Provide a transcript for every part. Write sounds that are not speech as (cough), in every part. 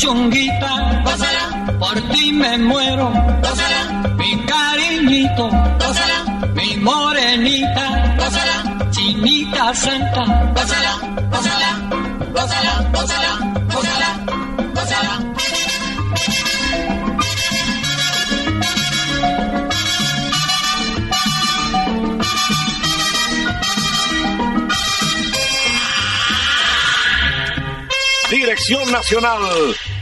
Mi puchonguita, gózala, por ti me muero, gózala, mi cariñito, gózala, mi morenita, gózala, chinita santa, gózala, gózala, gózala, gózala, gózala, gózala. Dirección Nacional,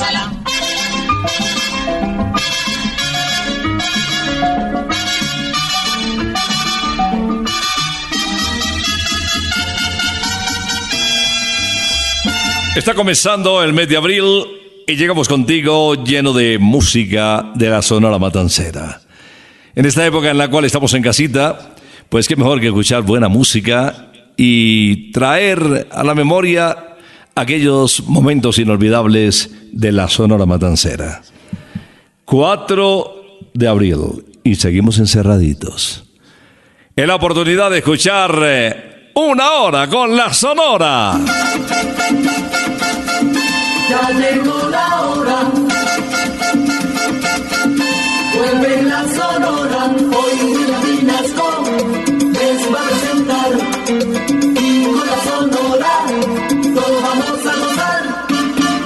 Gózala. Está comenzando el mes de abril y llegamos contigo lleno de música de la Sonora Matancera. En esta época en la cual estamos en casita, pues qué mejor que escuchar buena música y traer a la memoria aquellos momentos inolvidables de la Sonora Matancera. 4 de abril y seguimos encerraditos. Es la oportunidad de escuchar eh, una hora con la Sonora. Ya la hora.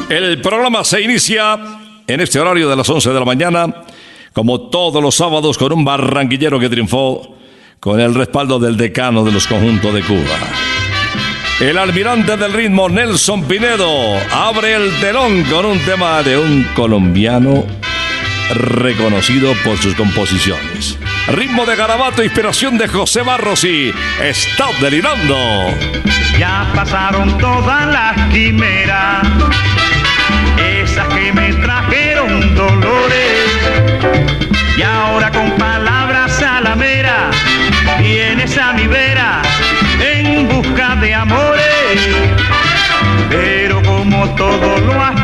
El programa se inicia en este horario de las 11 de la mañana, como todos los sábados, con un barranquillero que triunfó con el respaldo del decano de los conjuntos de Cuba. El almirante del ritmo Nelson Pinedo abre el telón con un tema de un colombiano reconocido por sus composiciones. Ritmo de garabato, inspiración de José Barros y Está delirando. Ya pasaron todas las quimeras, que me trajeron dolores. Y ahora con palabras salamera vienes a mi vera en busca de amores. Pero como todo lo has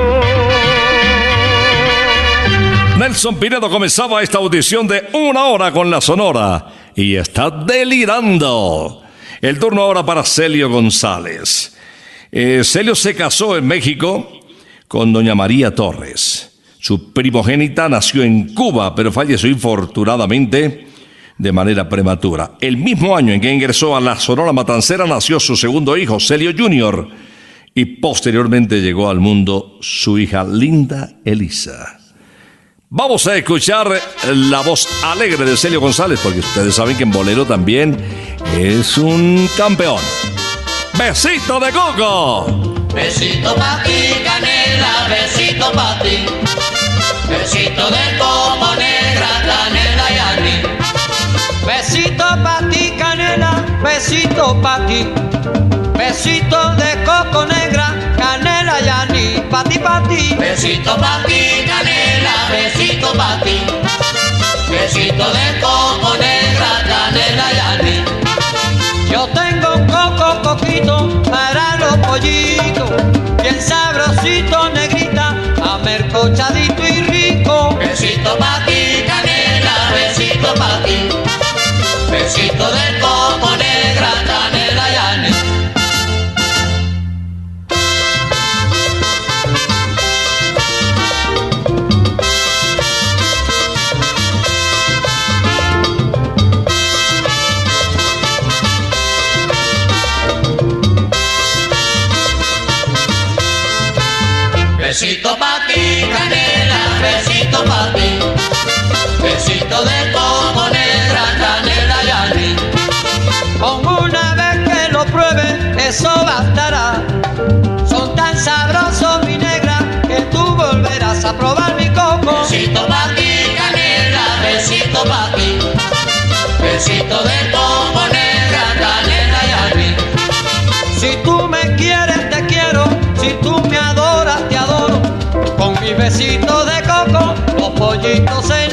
Nelson Pinedo comenzaba esta audición de una hora con la Sonora y está delirando. El turno ahora para Celio González. Eh, Celio se casó en México con doña María Torres. Su primogénita nació en Cuba, pero falleció infortunadamente de manera prematura. El mismo año en que ingresó a la Sonora Matancera nació su segundo hijo, Celio Jr., y posteriormente llegó al mundo su hija Linda Elisa. Vamos a escuchar la voz alegre de Celio González, porque ustedes saben que en bolero también es un campeón. ¡Besito de coco! Besito pa' ti, canela, besito pa' ti. Besito de coco negra, canela y anís. Besito pa' ti, canela, besito pa' ti. Besito de coco negra, canela y anís. Pa' ti, pa' ti. Besito pa' ti, canela, besito pa' ti. Besito de coco Son tan sabrosos, mi negra, que tú volverás a probar mi coco. Besito pa' ti, canela, besito pa' ti. Besito de coco negra, canela y anís. Si tú me quieres, te quiero. Si tú me adoras, te adoro. Con mi besito de coco, los pollitos se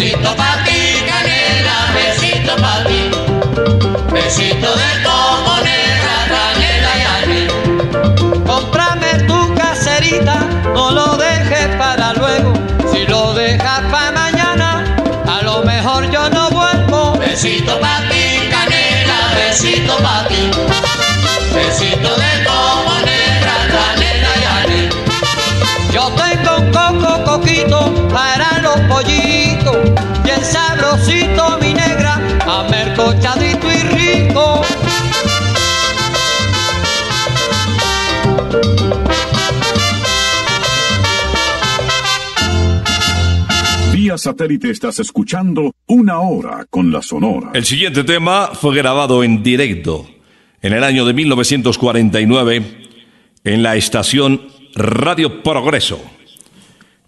Besito pa' ti, canela, besito pa' ti. Besito de satélite estás escuchando Una Hora con la Sonora. El siguiente tema fue grabado en directo en el año de 1949 en la estación Radio Progreso.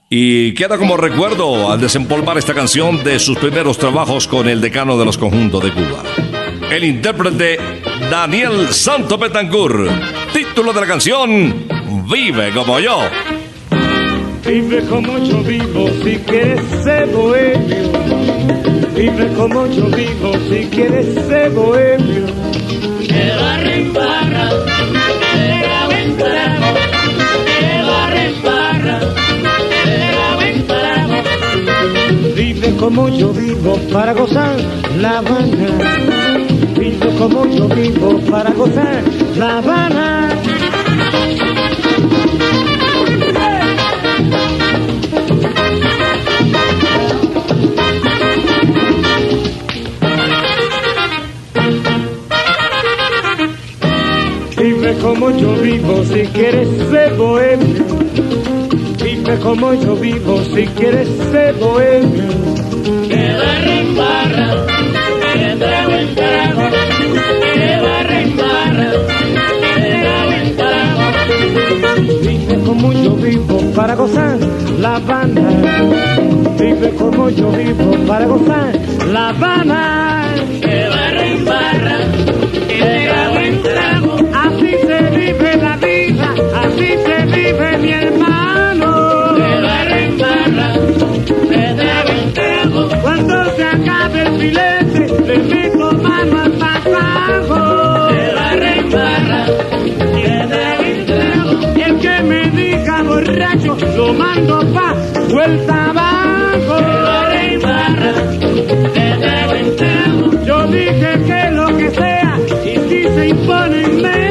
Y queda como recuerdo al desempolvar esta canción de sus primeros trabajos con el decano de los conjuntos de Cuba. El intérprete Daniel Santo Betancourt. Título de la canción Vive como yo. Vive como yo vivo si quieres ser bohemio. Vive como yo vivo si quieres ser bohemio. Que barra en barra, que grabo en trago, que barra en barra, que grabo en trago. Vive como yo vivo para gozar La Habana. Vive como yo vivo para gozar La Habana. Si quieres ser bohemio. Vive como yo vivo si quieres ser bohemio. Que barra en barra, que trago en trago, que barra en barra, que trago en trago. Vive como yo vivo para gozar La Habana. Vive como yo vivo para gozar La Habana. Que barra en barra, que trago en trago. Borracho, lo mando pa' vuelta abajo. Barra en barra, en. Yo dije que lo que sea, y si se imponen me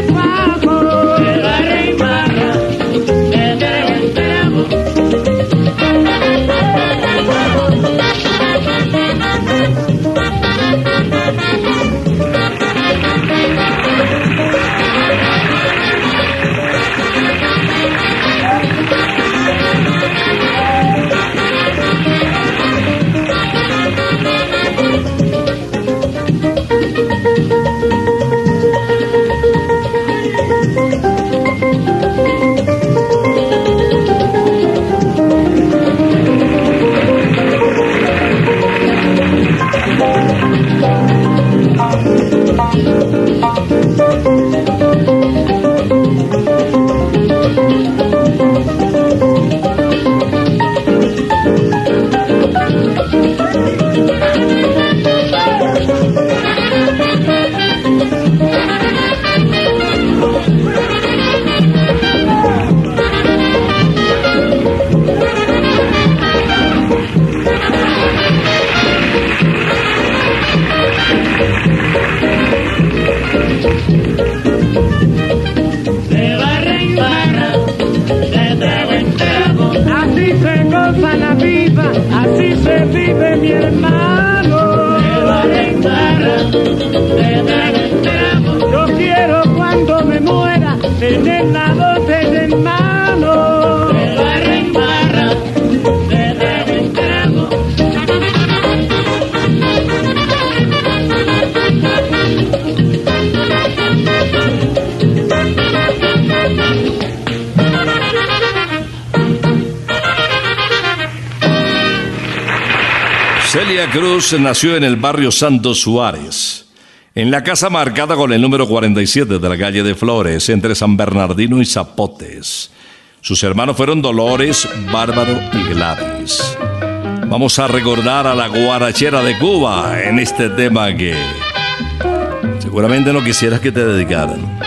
Nació en el barrio Santos Suárez, en la casa marcada con el número 47 de la calle de Flores, entre San Bernardino y Zapotes. Sus hermanos fueron Dolores, Bárbaro y Gladys. Vamos a recordar a la guarachera de Cuba en este tema que seguramente no quisieras que te dedicaran.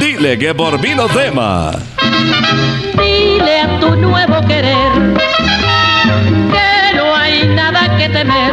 Dile que por mí no tema. Dile a tu nuevo querer que no hay nada que temer,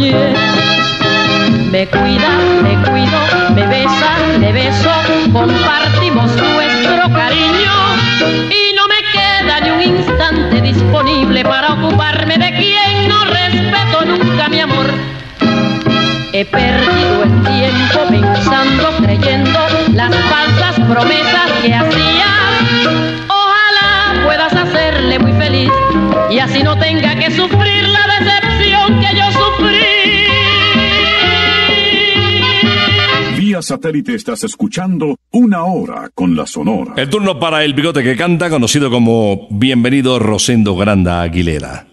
Me cuida, me cuido, me besa, le beso, compartimos nuestro cariño y no me queda ni un instante disponible para ocuparme de quien no respeto nunca mi amor. Satélite estás escuchando Una Hora con la Sonora. El turno para el bigote que canta, conocido como Bienvenido Rosendo Granda Aguilera.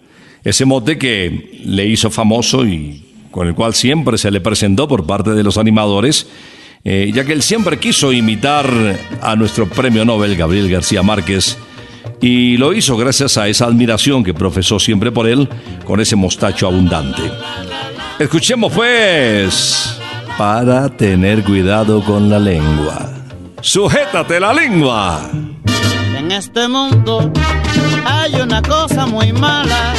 Ese mote que le hizo famoso y con el cual siempre se le presentó por parte de los animadores, eh, ya que él siempre quiso imitar a nuestro premio Nobel Gabriel García Márquez y lo hizo gracias a esa admiración que profesó siempre por él con ese mostacho abundante. Escuchemos pues, para tener cuidado con la lengua. Sujétate la lengua. En este mundo hay una cosa muy mala.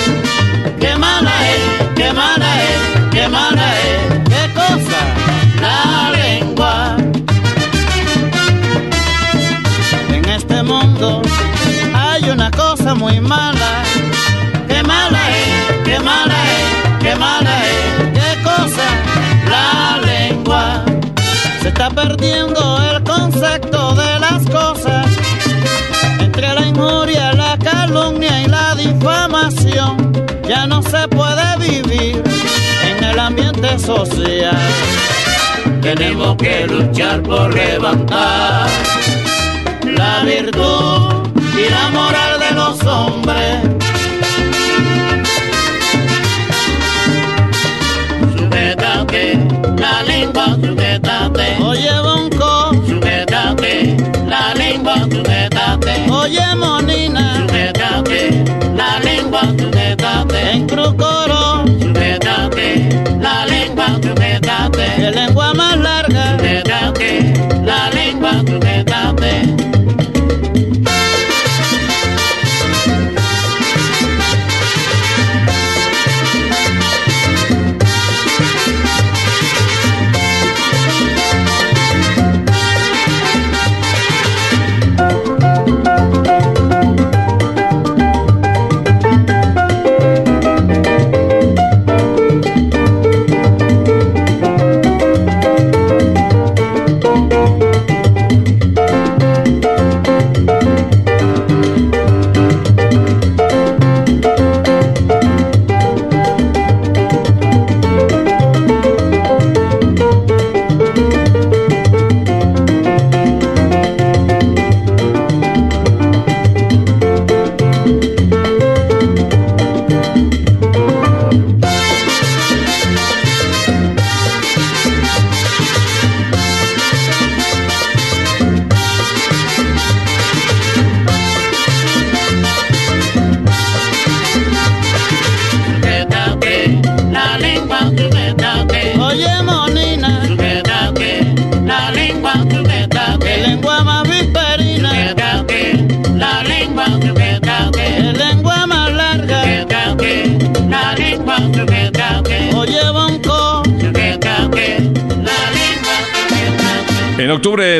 Qué mala es, qué mala es, qué mala es. ¿Qué cosa? La lengua. En este mundo hay una cosa muy mala. Qué mala perdiendo el concepto de las cosas entre la injuria, la calumnia y la difamación, ya no se puede vivir en el ambiente social. Tenemos que luchar por levantar la virtud y la moral de los hombres.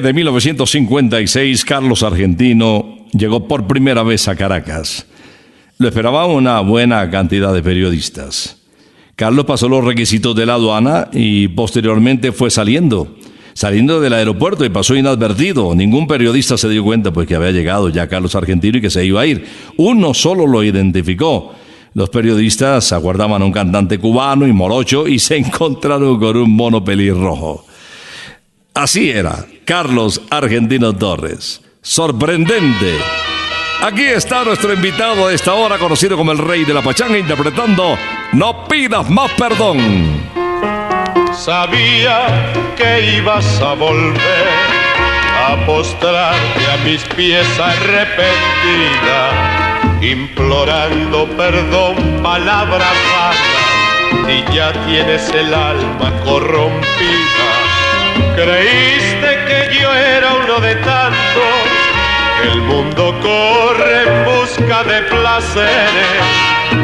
Octubre de 1956, Carlos Argentino llegó por primera vez a Caracas. Lo esperaba una buena cantidad de periodistas. Carlos pasó los requisitos de la aduana y posteriormente fue saliendo. Saliendo del aeropuerto y pasó inadvertido. Ningún periodista se dio cuenta pues que había llegado ya Carlos Argentino y que se iba a ir. Uno solo lo identificó. Los periodistas aguardaban a un cantante cubano y morocho y se (laughs) encontraron con un mono pelirrojo. Así era, Carlos Argentino Torres. Sorprendente. Aquí está nuestro invitado de esta hora, conocido como el rey de la pachanga, interpretando No pidas más perdón. Sabía que ibas a volver a postrarte a mis pies arrepentida, implorando perdón, palabras vanas, y ya tienes el alma corrompida. Creíste que yo era uno de tantos, el mundo corre en busca de placeres.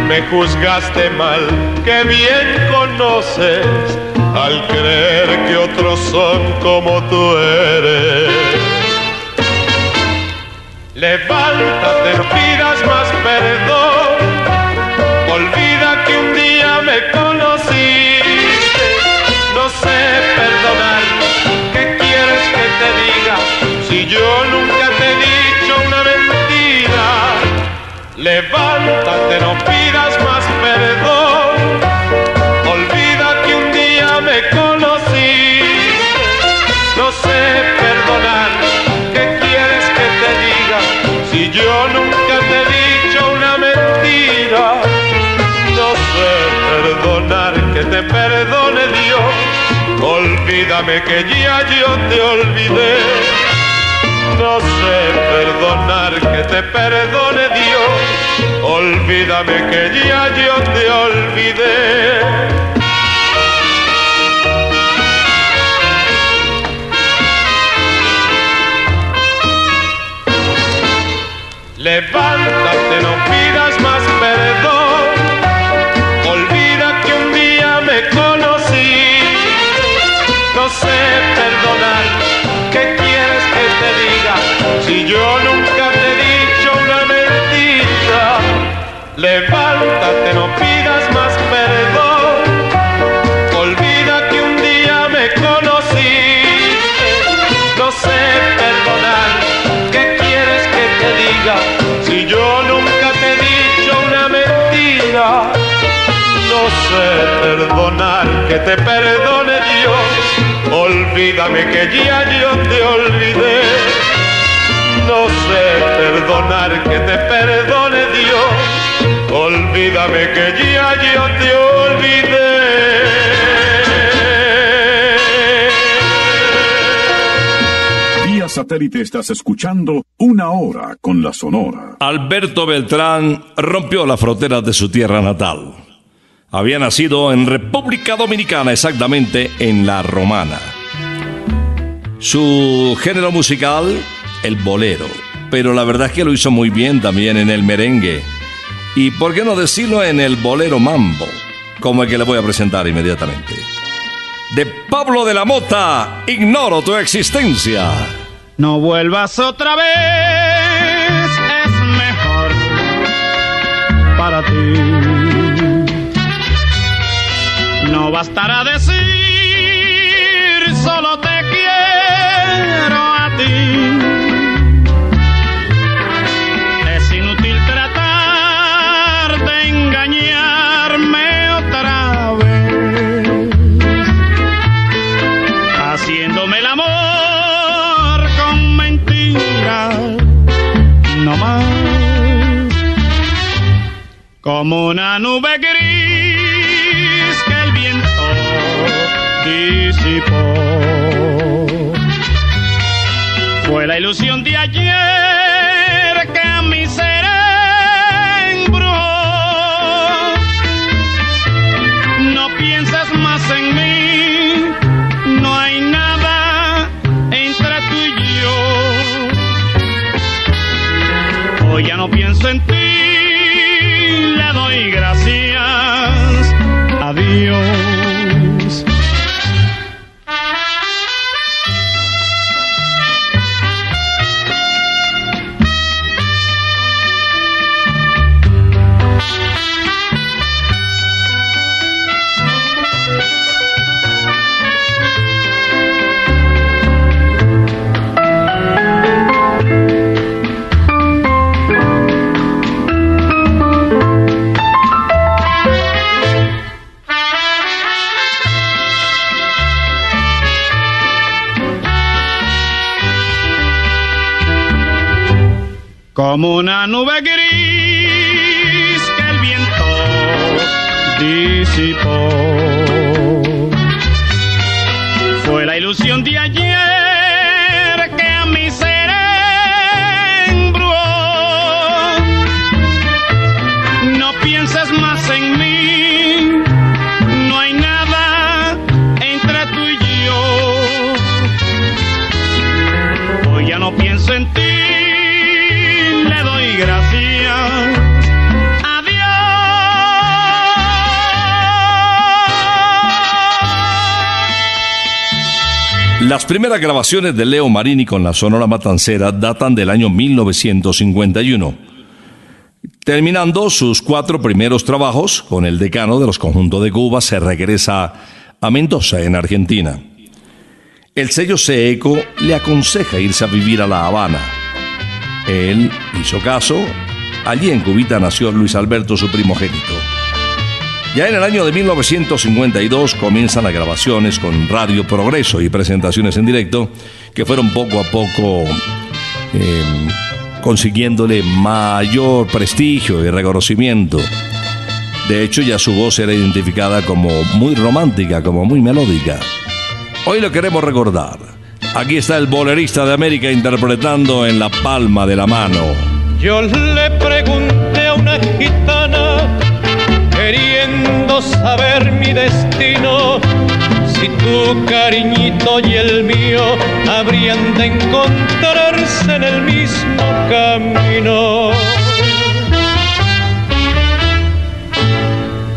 Me juzgaste mal, que bien conoces al creer que otros son como tú eres. Levántate, no pidas más perdón, Levántate, no pidas más perdón, olvida que un día me conociste, no sé perdonar, ¿qué quieres que te diga si yo nunca te he dicho una mentira? No sé perdonar, que te perdone Dios, olvídame que ya yo te olvidé. No sé perdonar, que te perdone Dios, olvídame que ya yo te olvidé. Levántate, no pidas yo nunca te he dicho una mentira. Levántate, no pidas más perdón. Olvida que un día me conocí. No sé perdonar. ¿Qué quieres que te diga? Si yo nunca te he dicho una mentira. No sé perdonar, que te perdone Dios. Olvídame que ya yo te olvidé. Perdonar, que te perdone Dios. Olvídame que ya yo te olvidé. Vía satélite estás escuchando Una Hora con la Sonora. Alberto Beltrán rompió las fronteras de su tierra natal. Había nacido en República Dominicana, exactamente en La Romana. Su género musical, el bolero. Pero la verdad es que lo hizo muy bien también en el merengue. Y por qué no decirlo en el bolero mambo, como el que le voy a presentar inmediatamente. De Pablo de la Mota, ignoro tu existencia. No vuelvas otra vez, es mejor para ti. No bastará decir, solo te quiero a ti. Como una como una nube gris Las primeras grabaciones de Leo Marini con la Sonora Matancera datan del año 1951. Terminando sus cuatro primeros trabajos con el decano de los conjuntos de Cuba, se regresa a Mendoza, en Argentina. El sello Seeco le aconseja irse a vivir a La Habana. Él hizo caso. Allí en Cubita nació Luis Alberto, su primogénito. Ya en el año de 1952 comienzan las grabaciones con Radio Progreso y presentaciones en directo que fueron poco a poco eh, consiguiéndole mayor prestigio y reconocimiento. De hecho, ya su voz era identificada como muy romántica, como muy melódica. Hoy lo queremos recordar. Aquí está el bolerista de América interpretando en la palma de la mano. Yo le pregunté a una gitana, queriendo saber mi destino, si tu cariñito y el mío habrían de encontrarse en el mismo camino.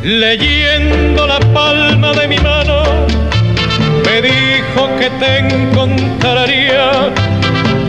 Leyendo la palma de mi mano, me dijo que te encontraría.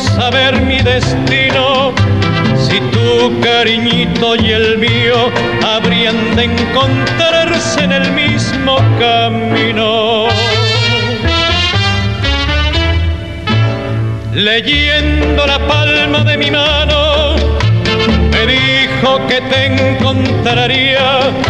Saber mi destino, si tu cariñito y el mío habrían de encontrarse en el mismo camino. Leyendo la palma de mi mano, me dijo que te encontraría.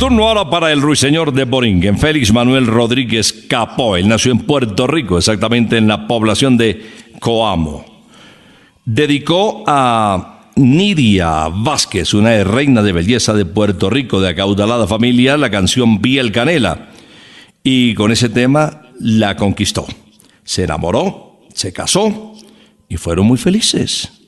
Turno ahora para el ruiseñor de Boringen, Félix Manuel Rodríguez Capó. Él nació en Puerto Rico, exactamente en la población de Coamo. Dedicó a Nidia Vázquez, una reina de belleza de Puerto Rico, de acaudalada familia, la canción Biel Canela. Y con ese tema la conquistó. Se enamoró, se casó y fueron muy felices.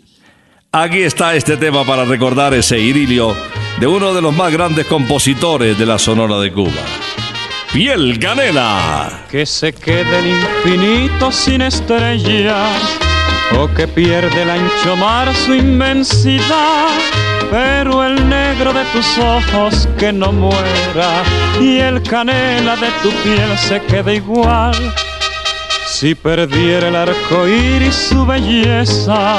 Aquí está este tema para recordar ese idilio de uno de los más grandes compositores de la Sonora de Cuba. Piel Canela. que se quede el infinito sin estrellas o que pierde el ancho mar su inmensidad, pero el negro de tus ojos que no muera y el canela de tu piel se quede igual. Si perdiera el arco iris su belleza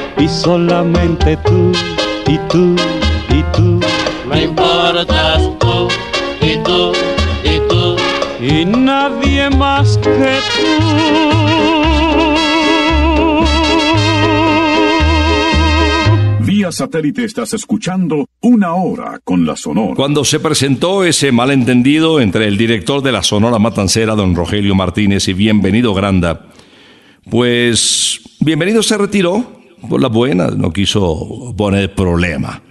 y solamente tú y tú y tú Me importas tú y tú y tú. y nadie más que tú. Vía satélite estás escuchando Una Hora con la Sonora. Cuando se presentó ese malentendido entre el director de la Sonora Matancera, don Rogelio Martínez, y Bienvenido Granda, pues Bienvenido se retiró por las buenas, no quiso poner problema.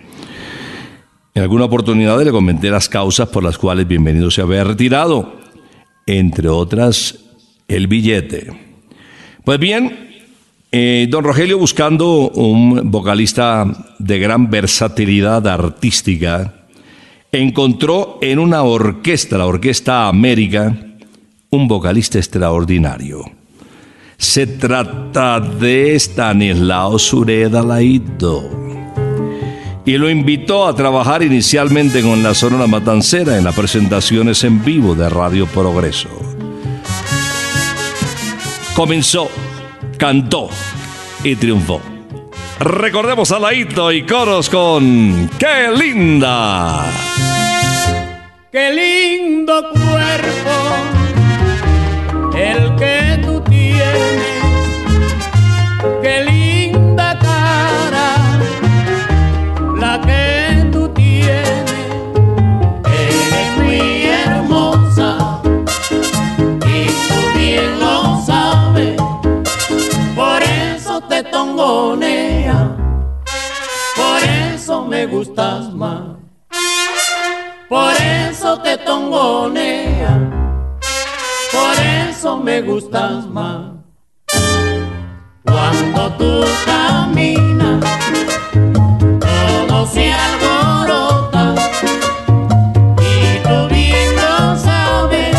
En alguna oportunidad le comenté las causas por las cuales Bienvenido se había retirado, entre otras el billete. Pues bien, eh, don Rogelio buscando un vocalista de gran versatilidad artística, encontró en una orquesta, la Orquesta América, un vocalista extraordinario. Se trata de Stanislao Sureda Laito. Y lo invitó a trabajar inicialmente con la Sonora Matancera en las presentaciones en vivo de Radio Progreso. Comenzó, cantó y triunfó. Recordemos a Laito y coros con ¡Qué linda! Qué lindo cuerpo el que Qué linda cara la que tú tienes. Eres muy hermosa y tú bien lo sabes. Por eso te tongonea. Por eso me gustas más. Por eso te tongonea. Por eso me gustas más. Cuando tú caminas, todo se alborota. Y tú bien lo sabes.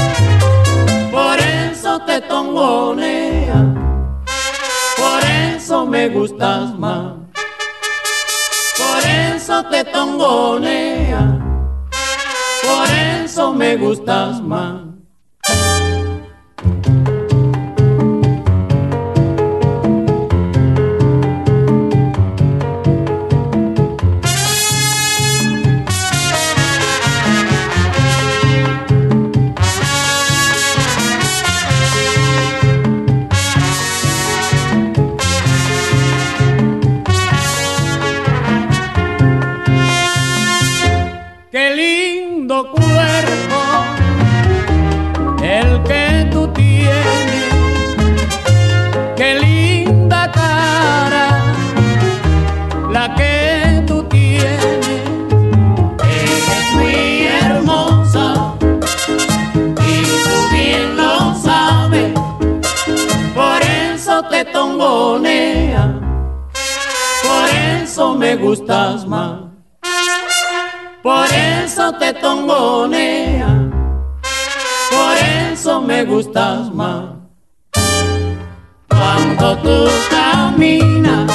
Por eso te tongonea. Por eso me gustas más. Por eso te tongonea. Por eso me gustas más. Eso me gustas más. por eso te tongonea, por eso me gustas más. Cuando tú caminas,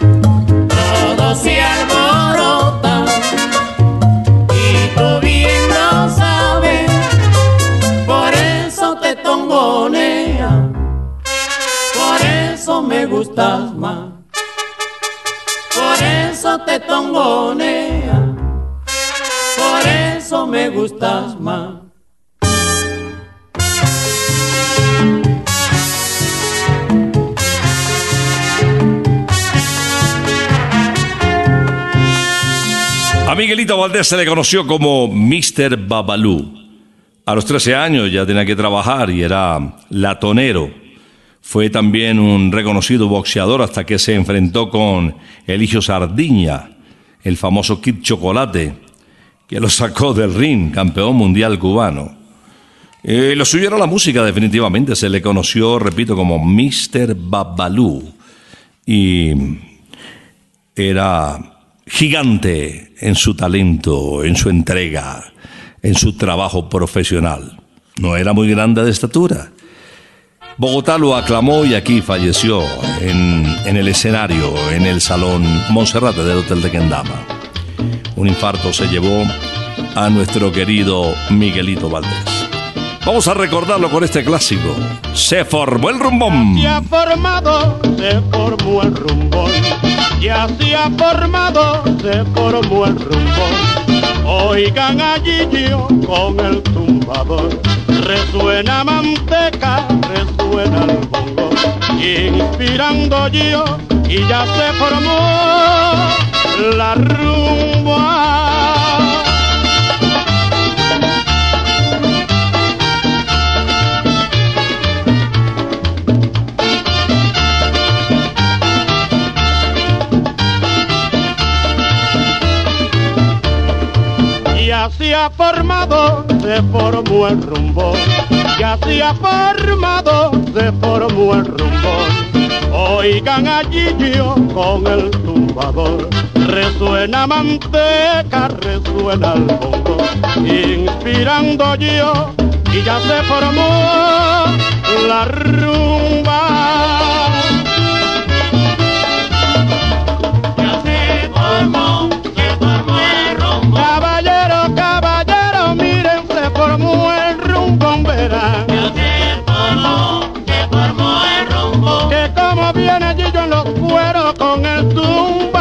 todo se alborota y tú bien lo sabes, por eso te tongonea, por eso me gustas gustas más. A Miguelito Valdés se le conoció como Mr. Babalú. A los 13 años ya tenía que trabajar y era latonero. Fue también un reconocido boxeador hasta que se enfrentó con Eligio Sardiña, el famoso Kid Chocolate, que lo sacó del ring, campeón mundial cubano. Eh, lo suyo era la música, definitivamente. Se le conoció, repito, como Mr. Babalú. Y era gigante en su talento, en su entrega, en su trabajo profesional. No era muy grande de estatura. Bogotá lo aclamó y aquí falleció en, en el escenario, en el salón Monserrate del Hotel de Kendama. Un infarto se llevó a nuestro querido Miguelito Valdés. Vamos a recordarlo con este clásico. Se formó el rumbón. Ya formado, se formó el rumbón. Ya se ha formado, se formó el rumbón. Oigan a Gillo con el tumbador. Resuena manteca, resuena el bongo. Inspirando yo y ya se formó la rumba. Ya se ha formado, se formó el rumbo. Ya se ha formado, se formó el rumbo. Oigan a Gillo con el tumbador. Resuena manteca, resuena el bongo. Inspirando yo y ya se formó la rumba. Ya se formó, se formó el rumbo. Caballero, caballero, miren, se formó el rumbo, verán. Ya se formó, se formó el rumbo. Que como viene Gillo en los cueros con el tumbado,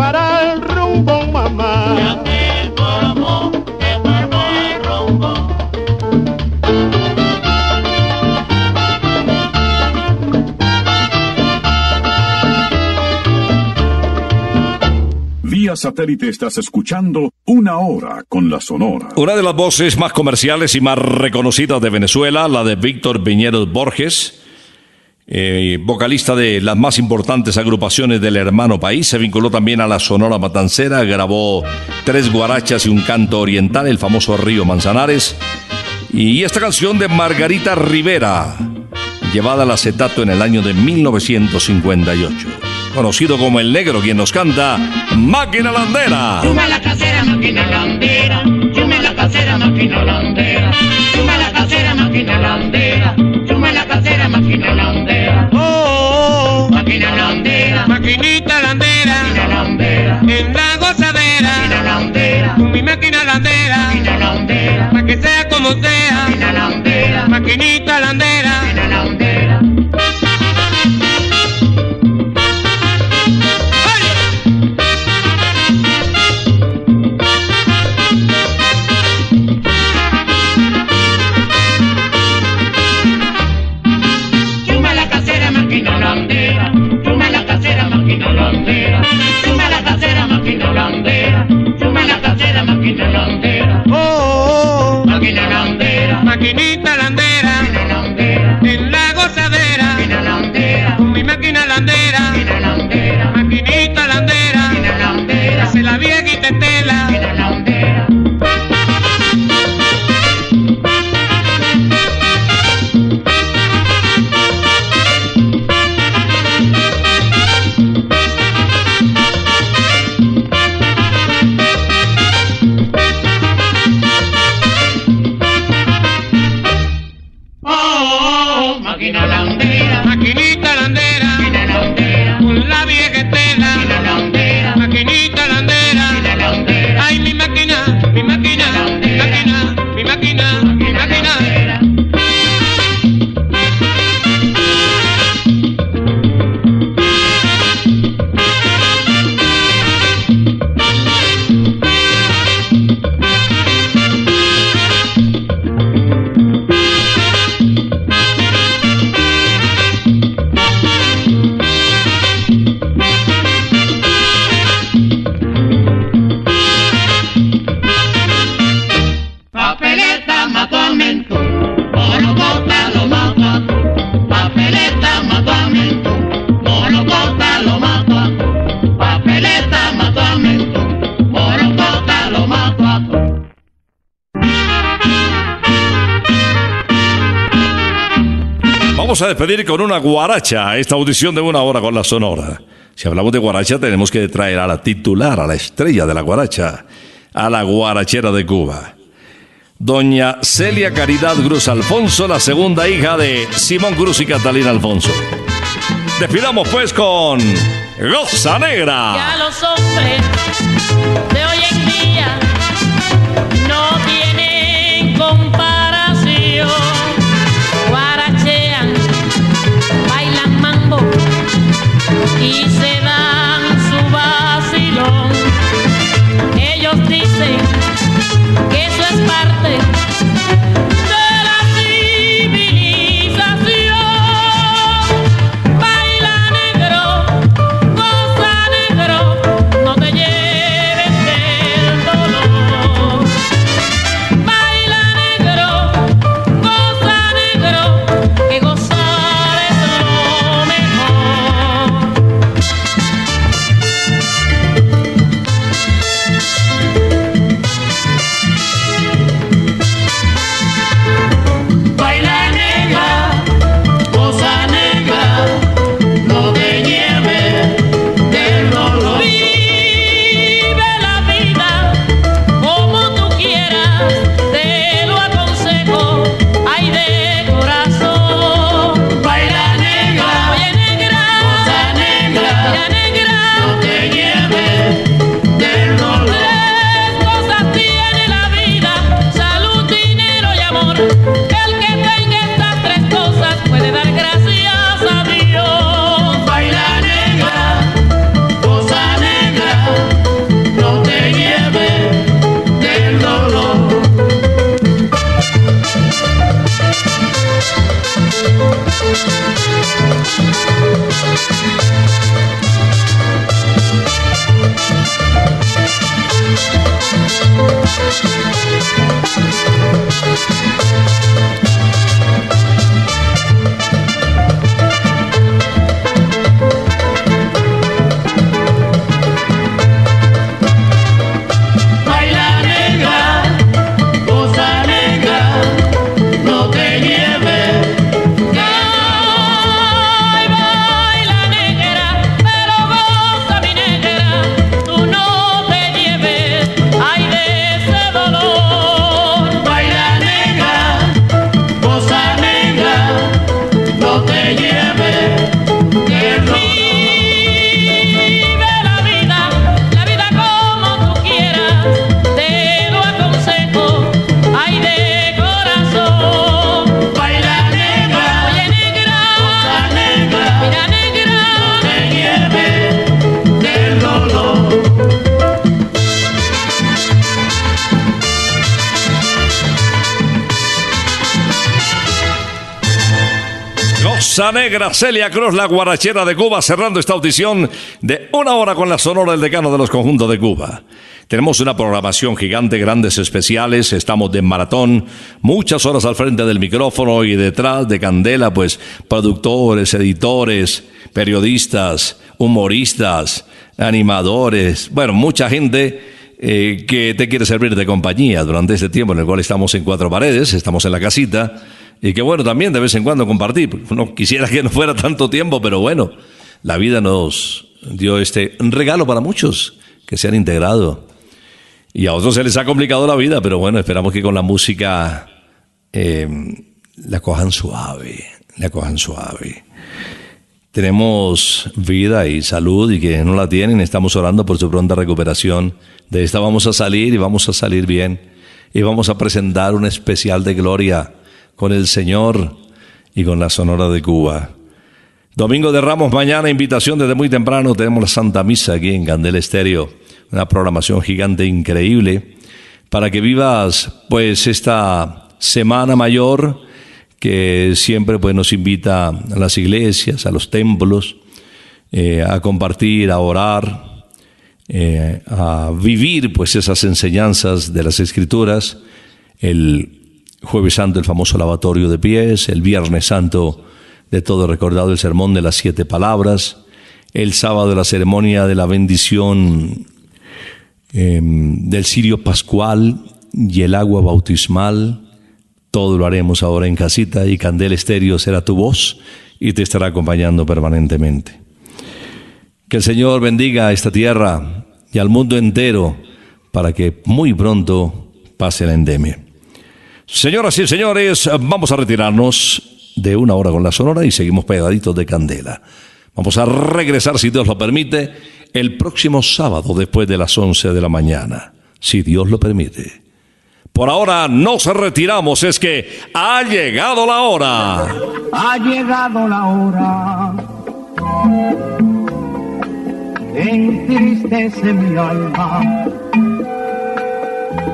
para el rumbo, Ya mamá. se formó, se formó el rumbo. Vía satélite estás escuchando Una Hora con la Sonora. Una de las voces más comerciales y más reconocidas de Venezuela, la de Víctor Viñeros Borges, eh, vocalista de las más importantes agrupaciones del hermano país, se vinculó también a la Sonora Matancera, grabó tres guarachas y un canto oriental, el famoso Río Manzanares, y esta canción de Margarita Rivera, llevada al acetato en el año de 1958. Conocido como El Negro, quien nos canta Máquina Landera. La casera, máquina landera. La casera, máquina landera. La casera, máquina landera. La casera, máquina landera. Maquinita landera, en la gozadera, con mi máquina landera, para que sea como sea, maquinita landera. vamos a despedir con una guaracha, esta audición de una hora con la Sonora. Si hablamos de guaracha, tenemos que traer a la titular, a la estrella de la guaracha, a la guarachera de Cuba. Doña Celia Caridad Cruz Alfonso, la segunda hija de Simón Cruz y Catalina Alfonso. Despidamos pues con Rosa Negra. Y a los hombres. y se dan su vacilón. Ellos dicen que eso es parte Negra, Celia Cruz, la guarachera de Cuba, cerrando esta audición de una hora con la sonora del decano de los conjuntos de Cuba. Tenemos una programación gigante, grandes especiales, estamos de maratón, muchas horas al frente del micrófono y detrás de Candela, pues productores, editores, periodistas, humoristas, animadores, bueno, mucha gente eh, que te quiere servir de compañía durante este tiempo en el cual estamos en cuatro paredes, estamos en la casita, y que bueno, también de vez en cuando compartir. No quisiera que no fuera tanto tiempo, pero bueno, la vida nos dio este regalo para muchos que se han integrado y a otros se les ha complicado la vida, pero bueno, esperamos que con la música eh, la cojan suave, la cojan suave. Tenemos vida y salud y que no la tienen, estamos orando por su pronta recuperación. De esta vamos a salir y vamos a salir bien. Y vamos a presentar un especial de gloria con el Señor y con la Sonora de Cuba. Domingo de Ramos, mañana invitación desde muy temprano, tenemos la Santa Misa aquí en Candel Estéreo una programación gigante increíble para que vivas pues esta semana mayor que siempre pues nos invita a las iglesias, a los templos, eh, a compartir, a orar, eh, a vivir pues esas enseñanzas de las escrituras. El jueves santo el famoso lavatorio de pies, el viernes santo de todo recordado el sermón de las siete palabras, el sábado la ceremonia de la bendición Em, del cirio pascual y el agua bautismal. Todo lo haremos ahora en casita y Candel Estéreo será tu voz y te estará acompañando permanentemente. Que el Señor bendiga a esta tierra y al mundo entero para que muy pronto pase la endemia. Señoras y señores, vamos a retirarnos de una hora con la sonora y seguimos pegaditos de candela. Vamos a regresar, si Dios lo permite, el próximo sábado después de las 11 de la mañana, si Dios lo permite. Por ahora nos retiramos, es que ha llegado la hora. Ha llegado la hora. Entristece mi alma.